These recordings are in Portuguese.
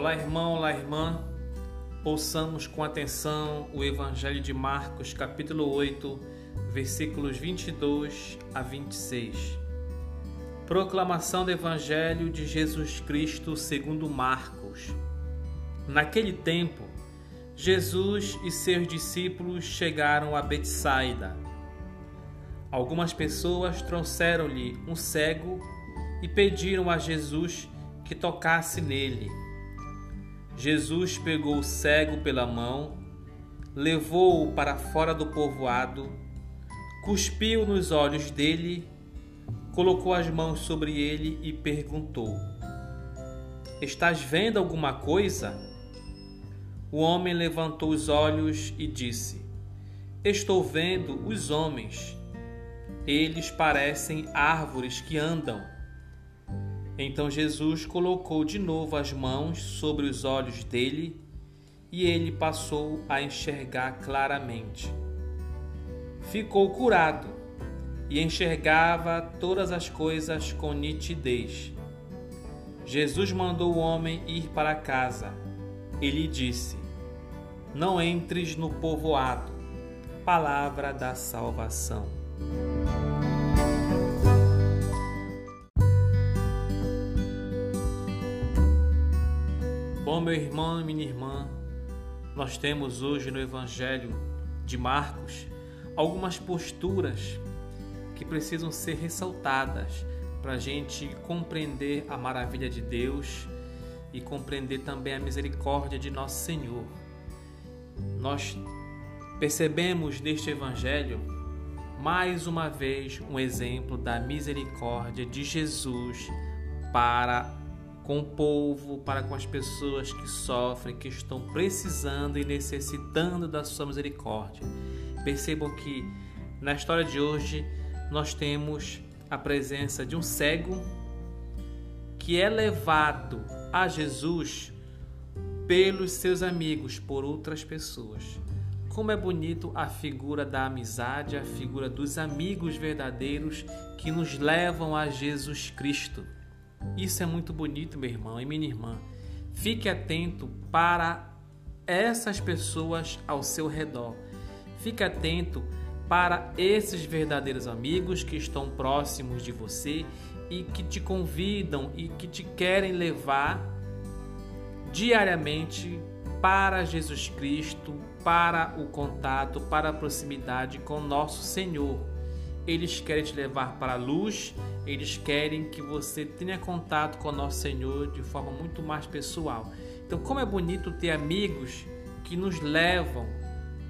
Olá, irmão, olá, irmã. Ouçamos com atenção o Evangelho de Marcos, capítulo 8, versículos 22 a 26. Proclamação do Evangelho de Jesus Cristo segundo Marcos. Naquele tempo, Jesus e seus discípulos chegaram a Betsaida. Algumas pessoas trouxeram-lhe um cego e pediram a Jesus que tocasse nele. Jesus pegou o cego pela mão, levou-o para fora do povoado, cuspiu nos olhos dele, colocou as mãos sobre ele e perguntou: Estás vendo alguma coisa? O homem levantou os olhos e disse: Estou vendo os homens. Eles parecem árvores que andam. Então Jesus colocou de novo as mãos sobre os olhos dele e ele passou a enxergar claramente. Ficou curado e enxergava todas as coisas com nitidez. Jesus mandou o homem ir para casa. Ele disse: Não entres no povoado. Palavra da salvação. Bom, meu irmão e minha irmã, nós temos hoje no Evangelho de Marcos algumas posturas que precisam ser ressaltadas para a gente compreender a maravilha de Deus e compreender também a misericórdia de nosso Senhor. Nós percebemos neste Evangelho mais uma vez um exemplo da misericórdia de Jesus para com o povo, para com as pessoas que sofrem, que estão precisando e necessitando da sua misericórdia. Percebam que na história de hoje nós temos a presença de um cego que é levado a Jesus pelos seus amigos, por outras pessoas. Como é bonito a figura da amizade, a figura dos amigos verdadeiros que nos levam a Jesus Cristo. Isso é muito bonito, meu irmão e minha irmã. Fique atento para essas pessoas ao seu redor. Fique atento para esses verdadeiros amigos que estão próximos de você e que te convidam e que te querem levar diariamente para Jesus Cristo, para o contato, para a proximidade com nosso Senhor. Eles querem te levar para a luz, eles querem que você tenha contato com o nosso Senhor de forma muito mais pessoal. Então, como é bonito ter amigos que nos levam,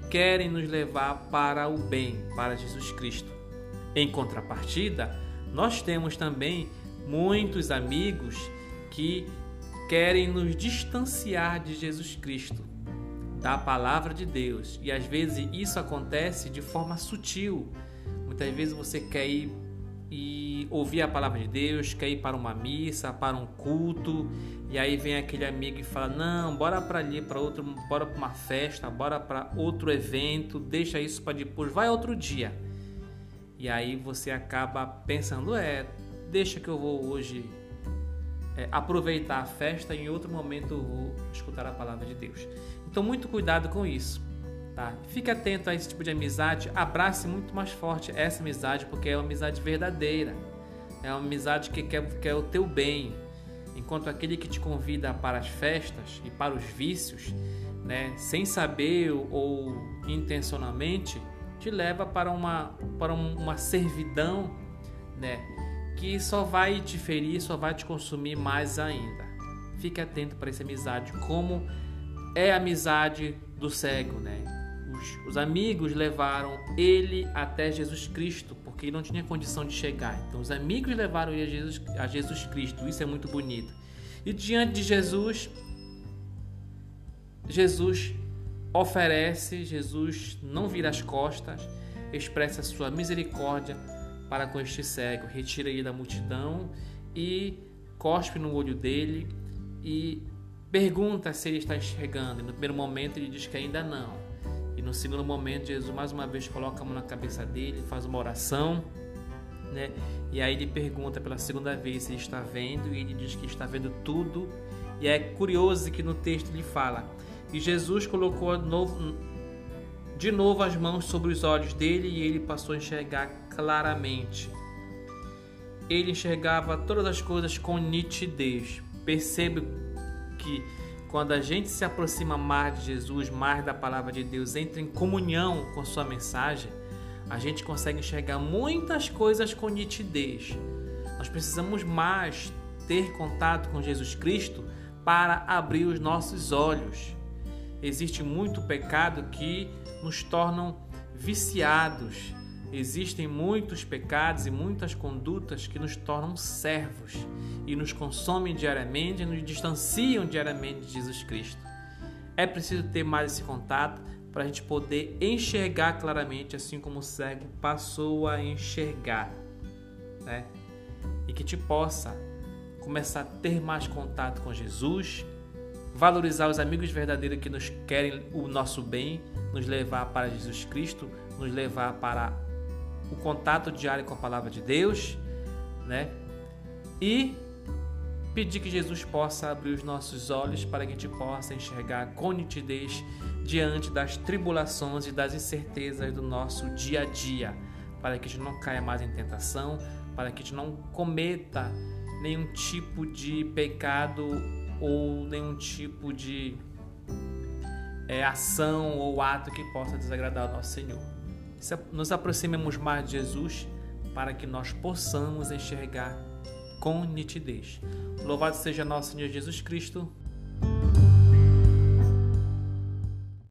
querem nos levar para o bem, para Jesus Cristo. Em contrapartida, nós temos também muitos amigos que querem nos distanciar de Jesus Cristo, da palavra de Deus. E às vezes isso acontece de forma sutil Muitas vezes você quer ir e ouvir a palavra de Deus, quer ir para uma missa, para um culto, e aí vem aquele amigo e fala: "Não, bora para ali, para outro, bora para uma festa, bora para outro evento, deixa isso para depois, vai outro dia". E aí você acaba pensando: "É, deixa que eu vou hoje é, aproveitar a festa, em outro momento eu vou escutar a palavra de Deus". Então, muito cuidado com isso. Tá? Fique atento a esse tipo de amizade, abrace muito mais forte essa amizade, porque é uma amizade verdadeira, é uma amizade que quer, quer o teu bem, enquanto aquele que te convida para as festas e para os vícios, né, sem saber ou intencionalmente, te leva para uma, para uma servidão né, que só vai te ferir, só vai te consumir mais ainda. Fique atento para essa amizade, como é a amizade do cego, né? os, os amigos levaram ele até Jesus Cristo, porque ele não tinha condição de chegar. Então, os amigos levaram ele a Jesus, a Jesus Cristo. Isso é muito bonito. E diante de Jesus, Jesus oferece, Jesus não vira as costas, expressa sua misericórdia para com este cego, retira ele da multidão e cospe no olho dele e pergunta se ele está enxergando. E no primeiro momento ele diz que ainda não. E no segundo momento, Jesus mais uma vez coloca a mão na cabeça dele, faz uma oração, né? E aí ele pergunta pela segunda vez se ele está vendo, e ele diz que está vendo tudo E é curioso que no texto ele fala: E Jesus colocou de novo as mãos sobre os olhos dele e ele passou a enxergar claramente. Ele enxergava todas as coisas com nitidez. Percebe que quando a gente se aproxima mais de Jesus, mais da palavra de Deus, entra em comunhão com sua mensagem, a gente consegue enxergar muitas coisas com nitidez. Nós precisamos mais ter contato com Jesus Cristo para abrir os nossos olhos. Existe muito pecado que nos tornam viciados. Existem muitos pecados e muitas condutas que nos tornam servos e nos consomem diariamente e nos distanciam diariamente de Jesus Cristo. É preciso ter mais esse contato para a gente poder enxergar claramente, assim como o cego passou a enxergar, né? E que te possa começar a ter mais contato com Jesus, valorizar os amigos verdadeiros que nos querem o nosso bem, nos levar para Jesus Cristo, nos levar para o contato diário com a palavra de Deus, né? E pedir que Jesus possa abrir os nossos olhos para que a gente possa enxergar com nitidez diante das tribulações e das incertezas do nosso dia a dia, para que a gente não caia mais em tentação, para que a gente não cometa nenhum tipo de pecado ou nenhum tipo de é, ação ou ato que possa desagradar ao nosso Senhor. Nos aproximemos mais de Jesus para que nós possamos enxergar com nitidez. Louvado seja nosso Senhor Jesus Cristo